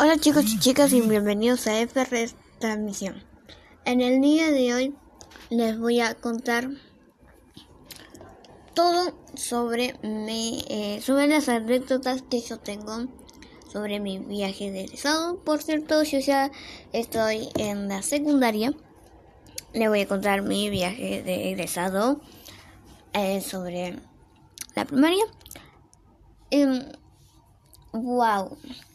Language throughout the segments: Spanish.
Hola chicos y chicas y bienvenidos a FR Transmisión. En el día de hoy les voy a contar todo sobre mi, eh, sobre las anécdotas que yo tengo sobre mi viaje de egresado. Por cierto, yo ya estoy en la secundaria. Les voy a contar mi viaje de egresado eh, sobre la primaria. wow em,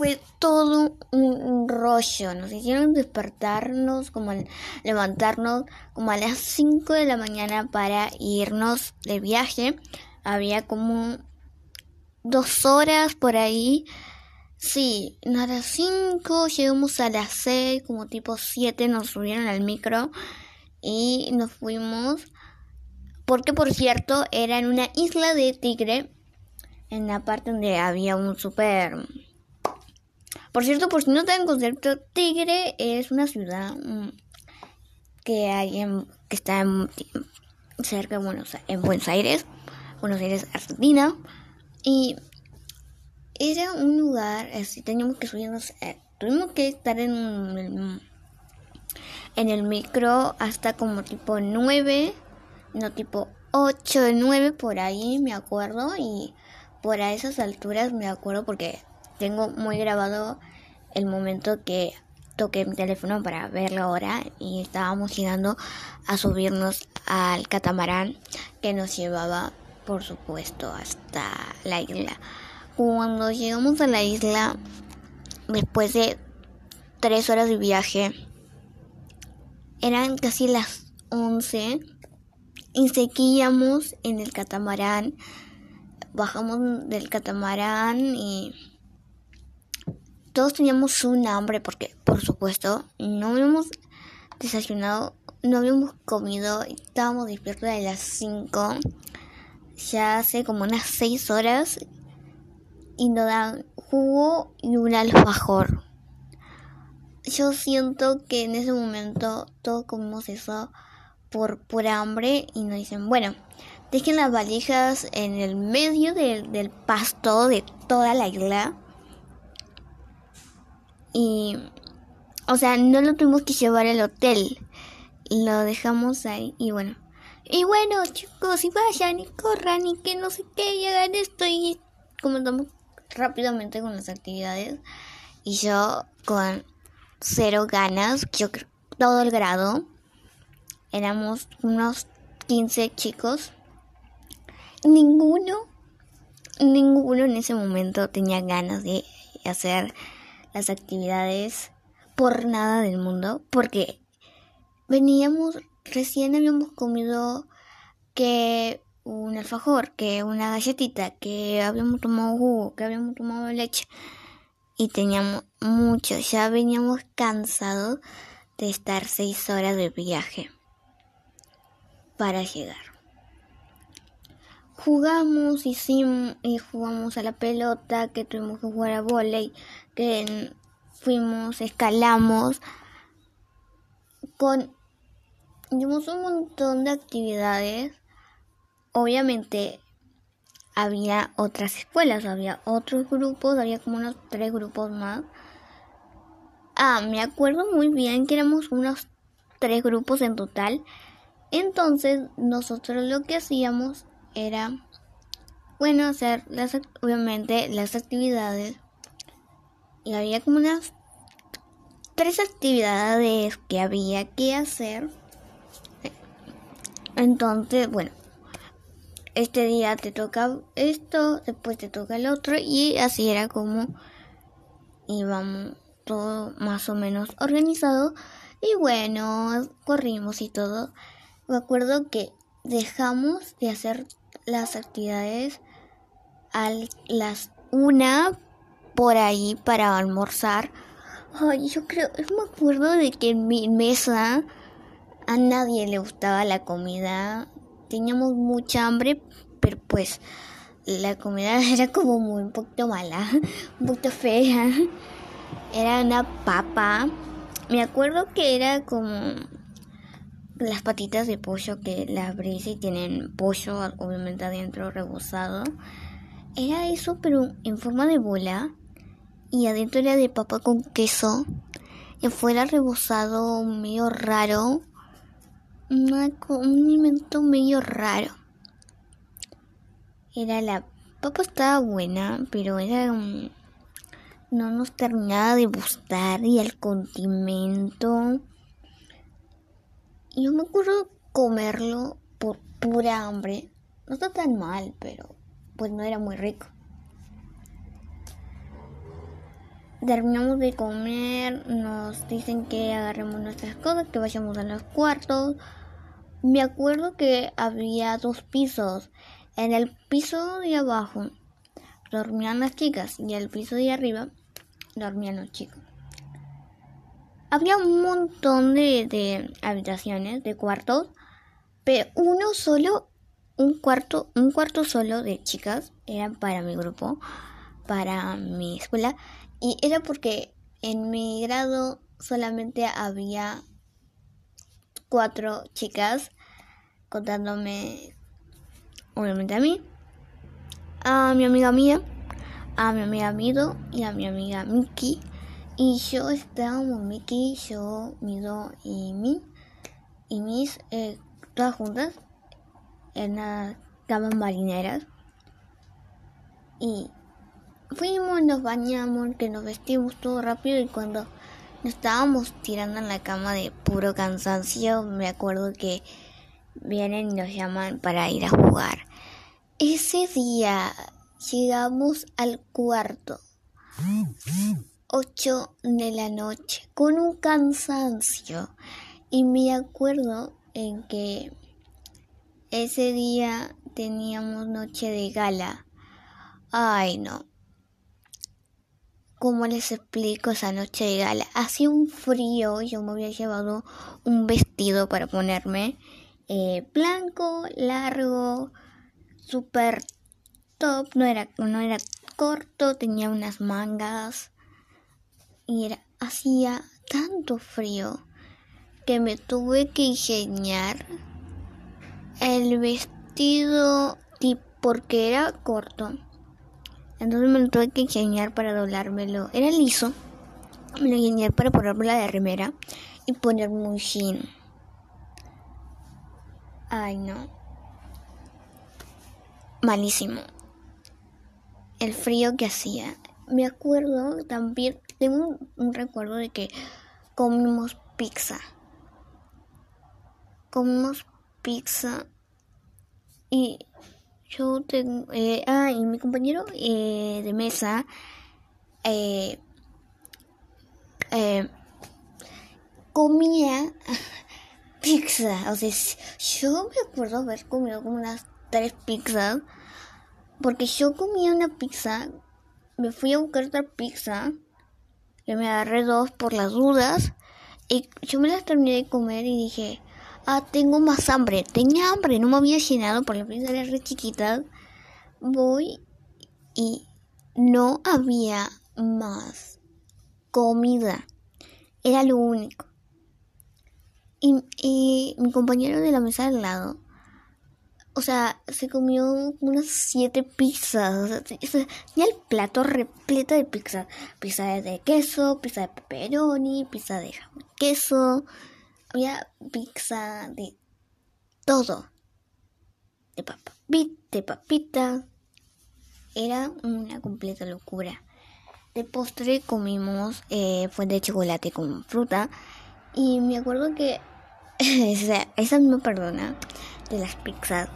fue todo un rollo. Nos hicieron despertarnos, como levantarnos como a las 5 de la mañana para irnos de viaje. Había como dos horas por ahí. Sí, a las 5 llegamos a las 6, como tipo 7 nos subieron al micro y nos fuimos. Porque por cierto era en una isla de tigre, en la parte donde había un super por cierto, por si no dan concepto, Tigre es una ciudad mm, que hay en, que está en, cerca de Buenos, en Buenos Aires, Buenos Aires, Argentina, y era un lugar, así teníamos que subirnos, eh, tuvimos que estar en un, en el micro hasta como tipo 9, no tipo 8, 9 por ahí, me acuerdo, y por a esas alturas me acuerdo porque tengo muy grabado el momento que toqué mi teléfono para ver la hora y estábamos llegando a subirnos al catamarán que nos llevaba, por supuesto, hasta la isla. Cuando llegamos a la isla, después de tres horas de viaje, eran casi las once y seguíamos en el catamarán. Bajamos del catamarán y todos teníamos un hambre porque, por supuesto, no habíamos desayunado, no habíamos comido, estábamos despiertos de las 5, ya hace como unas 6 horas y nos dan jugo y un alfajor. Yo siento que en ese momento todos comimos eso por, por hambre y nos dicen, bueno, dejen las valijas en el medio del pasto de toda la isla y, o sea, no lo tuvimos que llevar al hotel. Lo dejamos ahí y bueno. Y bueno, chicos, y vayan y corran y que no sé qué, y hagan esto y comenzamos rápidamente con las actividades. Y yo con cero ganas, yo creo, todo el grado. Éramos unos 15 chicos. Ninguno, ninguno en ese momento tenía ganas de hacer las actividades por nada del mundo, porque veníamos, recién habíamos comido que un alfajor, que una galletita, que habíamos tomado jugo, que habíamos tomado leche y teníamos mucho, ya veníamos cansados de estar seis horas de viaje para llegar. Jugamos, hicimos y jugamos a la pelota, que tuvimos que jugar a volei, que fuimos, escalamos, con dimos un montón de actividades. Obviamente había otras escuelas, había otros grupos, había como unos tres grupos más. Ah, me acuerdo muy bien que éramos unos tres grupos en total. Entonces nosotros lo que hacíamos era, bueno, hacer las, obviamente las actividades y había como unas tres actividades que había que hacer. Entonces, bueno, este día te toca esto, después te toca el otro y así era como íbamos todo más o menos organizado y bueno, corrimos y todo. Me acuerdo que dejamos de hacer las actividades a las una por ahí para almorzar. Ay, yo creo, me acuerdo de que en mi mesa a nadie le gustaba la comida. Teníamos mucha hambre, pero pues la comida era como muy un poquito mala, un poquito fea. Era una papa. Me acuerdo que era como las patitas de pollo que las abrís y tienen pollo obviamente adentro rebozado. Era eso, pero en forma de bola y adentro era de papa con queso y afuera rebozado medio raro, un alimento medio raro. Era la papa estaba buena, pero era no nos terminaba de gustar y el condimento. Yo me acuerdo comerlo por pura hambre. No está tan mal, pero pues no era muy rico. Terminamos de comer, nos dicen que agarremos nuestras cosas, que vayamos a los cuartos. Me acuerdo que había dos pisos. En el piso de abajo dormían las chicas y en el piso de arriba dormían los chicos. Había un montón de, de habitaciones, de cuartos, pero uno solo, un cuarto, un cuarto solo de chicas era para mi grupo, para mi escuela y era porque en mi grado solamente había cuatro chicas contándome, obviamente a mí, a mi amiga mía, a mi amiga Mido y a mi amiga Miki. Y yo estábamos Miki, yo, Mido y mi y mis eh, todas juntas en las camas marineras. Y fuimos, nos bañamos, que nos vestimos todo rápido y cuando nos estábamos tirando en la cama de puro cansancio, me acuerdo que vienen y nos llaman para ir a jugar. Ese día llegamos al cuarto, 8 de la noche, con un cansancio. Y me acuerdo en que ese día teníamos noche de gala. Ay, no. ¿Cómo les explico esa noche de gala? Hacía un frío, yo me había llevado un vestido para ponerme eh, blanco, largo, súper top, no era, no era corto, tenía unas mangas hacía tanto frío que me tuve que ingeniar el vestido porque era corto entonces me lo tuve que enseñar para doblármelo. Era liso. Me lo enseñé para ponerme la de remera y ponerme un jean. Ay, no. Malísimo. El frío que hacía. Me acuerdo también, tengo un, recuerdo de que comimos pizza. Comimos pizza y yo tengo, eh, ah, y mi compañero eh, de mesa, eh, eh, comía pizza. O sea, yo me acuerdo haber comido como unas tres pizzas. Porque yo comía una pizza, me fui a buscar otra pizza, y me agarré dos por las dudas. Y yo me las terminé de comer y dije, Ah, tengo más hambre. Tenía hambre, no me había llenado por la pizza era re chiquita. Voy y no había más comida. Era lo único. Y, mi compañero de la mesa al lado, o sea, se comió unas siete pizzas. O tenía el plato repleto de pizza. Pizza de queso, pizza de pepperoni, pizza de queso, había pizza de todo. De papa, de papita. Era una completa locura. De postre comimos eh, fue de chocolate con fruta. Y me acuerdo que esa, misma perdona de las pizzas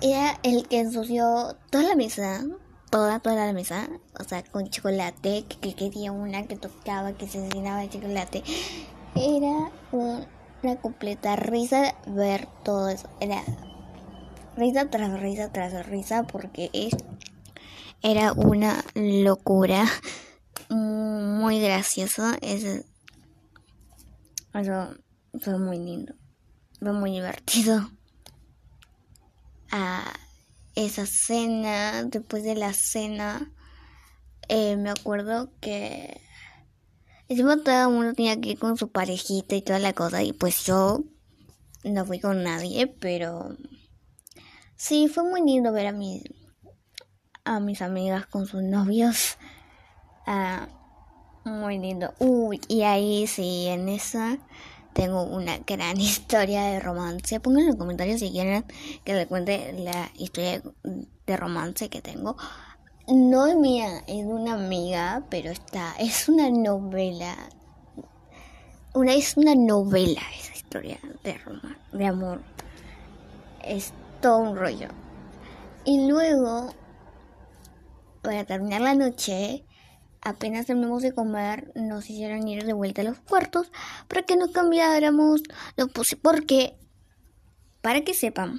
era el que ensució toda la mesa, toda, toda la mesa, o sea, con chocolate, que, que quería una que tocaba, que se llenaba de chocolate. Era una completa risa ver todo eso. Era risa tras risa tras risa porque era una locura muy graciosa. Eso, eso fue muy lindo, fue muy divertido. a esa cena, después de la cena, eh, me acuerdo que Encima todo el mundo tenía que ir con su parejita y toda la cosa. Y pues yo no fui con nadie, pero sí, fue muy lindo ver a mis, a mis amigas con sus novios. Ah, muy lindo. Uy, y ahí sí, en esa tengo una gran historia de romance. Pongan en los comentarios si quieren que les cuente la historia de romance que tengo. No es mía, es de una amiga, pero está, es una novela. Una, es una novela esa historia de, de amor. Es todo un rollo. Y luego, para terminar la noche, apenas terminamos de comer, nos hicieron ir de vuelta a los cuartos para que nos cambiáramos. Lo puse porque, para que sepan,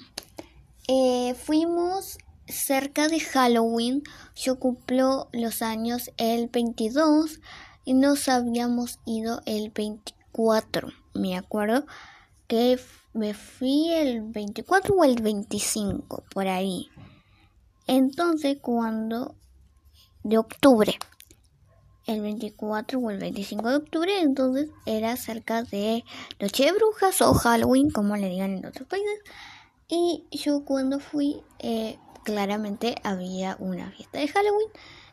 eh, fuimos cerca de Halloween. Yo cumplo los años el 22 y nos habíamos ido el 24. Me acuerdo que me fui el 24 o el 25, por ahí. Entonces, cuando de octubre, el 24 o el 25 de octubre, entonces era cerca de Noche de Brujas o Halloween, como le digan en otros países. Y yo cuando fui, eh, claramente había una fiesta de Halloween.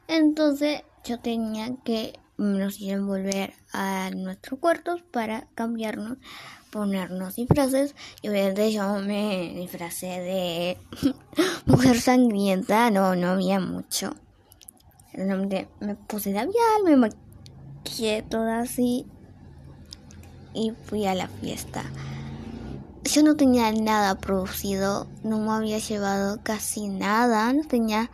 Entonces yo tenía que nos iban volver a nuestros cuartos para cambiarnos, ponernos disfraces. Y obviamente yo me disfracé de mujer sangrienta, no, no había mucho. Me puse labial, me maquillé toda así y fui a la fiesta. Yo no tenía nada producido, no me había llevado casi nada, no tenía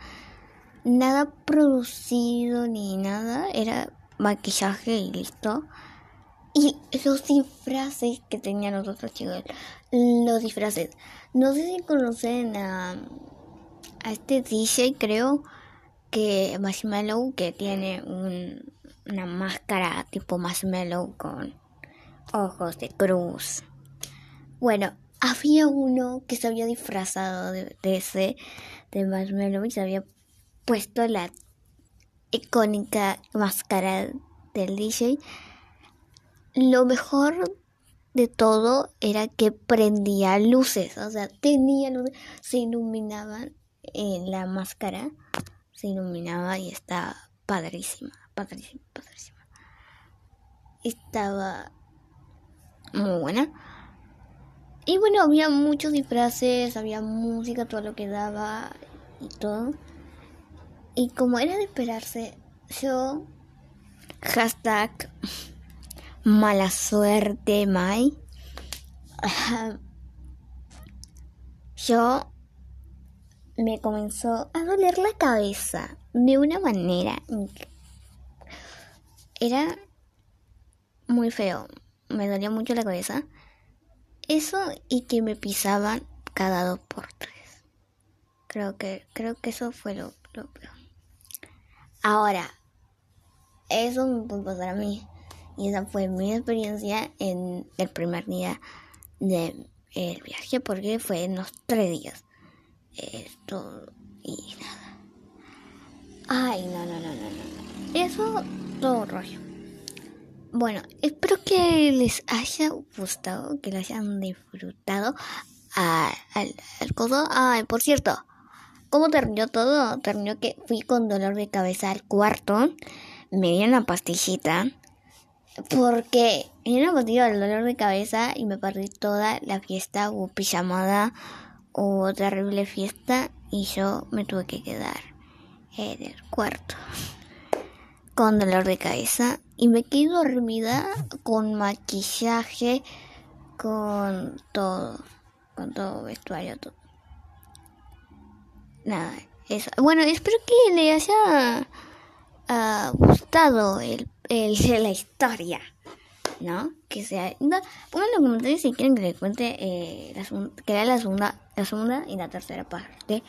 nada producido ni nada, era maquillaje y listo. Y los disfraces que tenían los otros chicos, los disfraces. No sé si conocen a, a este DJ, creo que Marshmallow, que tiene un, una máscara tipo Marshmallow con ojos de cruz. Bueno, había uno que se había disfrazado de, de ese, de Marshmallow, y se había puesto la icónica máscara del DJ. Lo mejor de todo era que prendía luces, o sea, tenía luces, se iluminaban en la máscara, se iluminaba y estaba padrísima, padrísima, padrísima. Estaba muy buena. Y bueno, había muchos disfraces, había música, todo lo que daba y todo. Y como era de esperarse, yo, hashtag mala suerte, Mai, yo me comenzó a doler la cabeza de una manera. Era muy feo, me dolía mucho la cabeza. Eso y que me pisaban cada dos por tres. Creo que, creo que eso fue lo, lo peor. Ahora, eso me puede pasar a mí. Y esa fue mi experiencia en el primer día del viaje, porque fue en los tres días. Esto y nada. Ay, no, no, no, no, no. Eso, todo rollo. Bueno, espero que les haya gustado, que les hayan disfrutado al, al coso. Ay, por cierto, ¿Cómo terminó todo? Terminó que fui con dolor de cabeza al cuarto, me dieron una pastillita, porque me dieron una pastilla dolor de cabeza y me perdí toda la fiesta, hubo pijamada, hubo terrible fiesta y yo me tuve que quedar en el cuarto con dolor de cabeza y me quedé dormida con maquillaje, con todo, con todo vestuario, todo nada, eso. Bueno, espero que le haya uh, gustado el, el, la historia, ¿no? Que sea... Pongan en los comentarios si quieren que les cuente eh, la, que era la segunda, la segunda y la tercera parte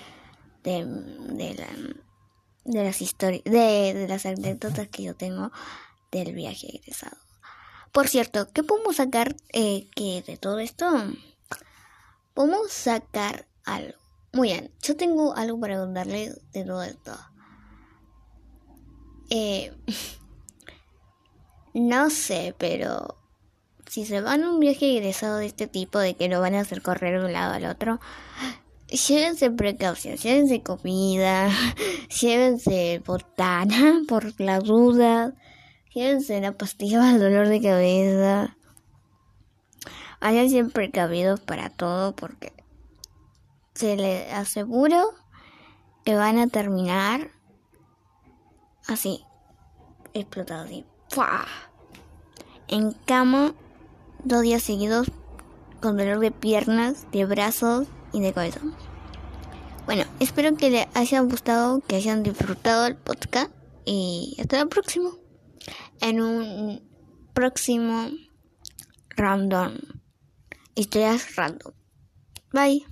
de, de, la, de las historias, de, de las anécdotas que yo tengo del viaje egresado. Por cierto, ¿qué podemos sacar eh, que de todo esto? Podemos sacar algo. Muy bien, yo tengo algo para contarles de todo esto. Eh, no sé, pero si se van a un viaje egresado de este tipo, de que no van a hacer correr de un lado al otro, llévense precaución, llévense comida, llévense botana por la duda, llévense la pastilla para el dolor de cabeza. Vayan siempre precavidos para todo porque se les aseguro que van a terminar así, explotados así, en cama dos días seguidos con dolor de piernas, de brazos y de cabeza. Bueno, espero que les haya gustado, que hayan disfrutado el podcast y hasta el próximo. En un próximo random. Historias random. Bye.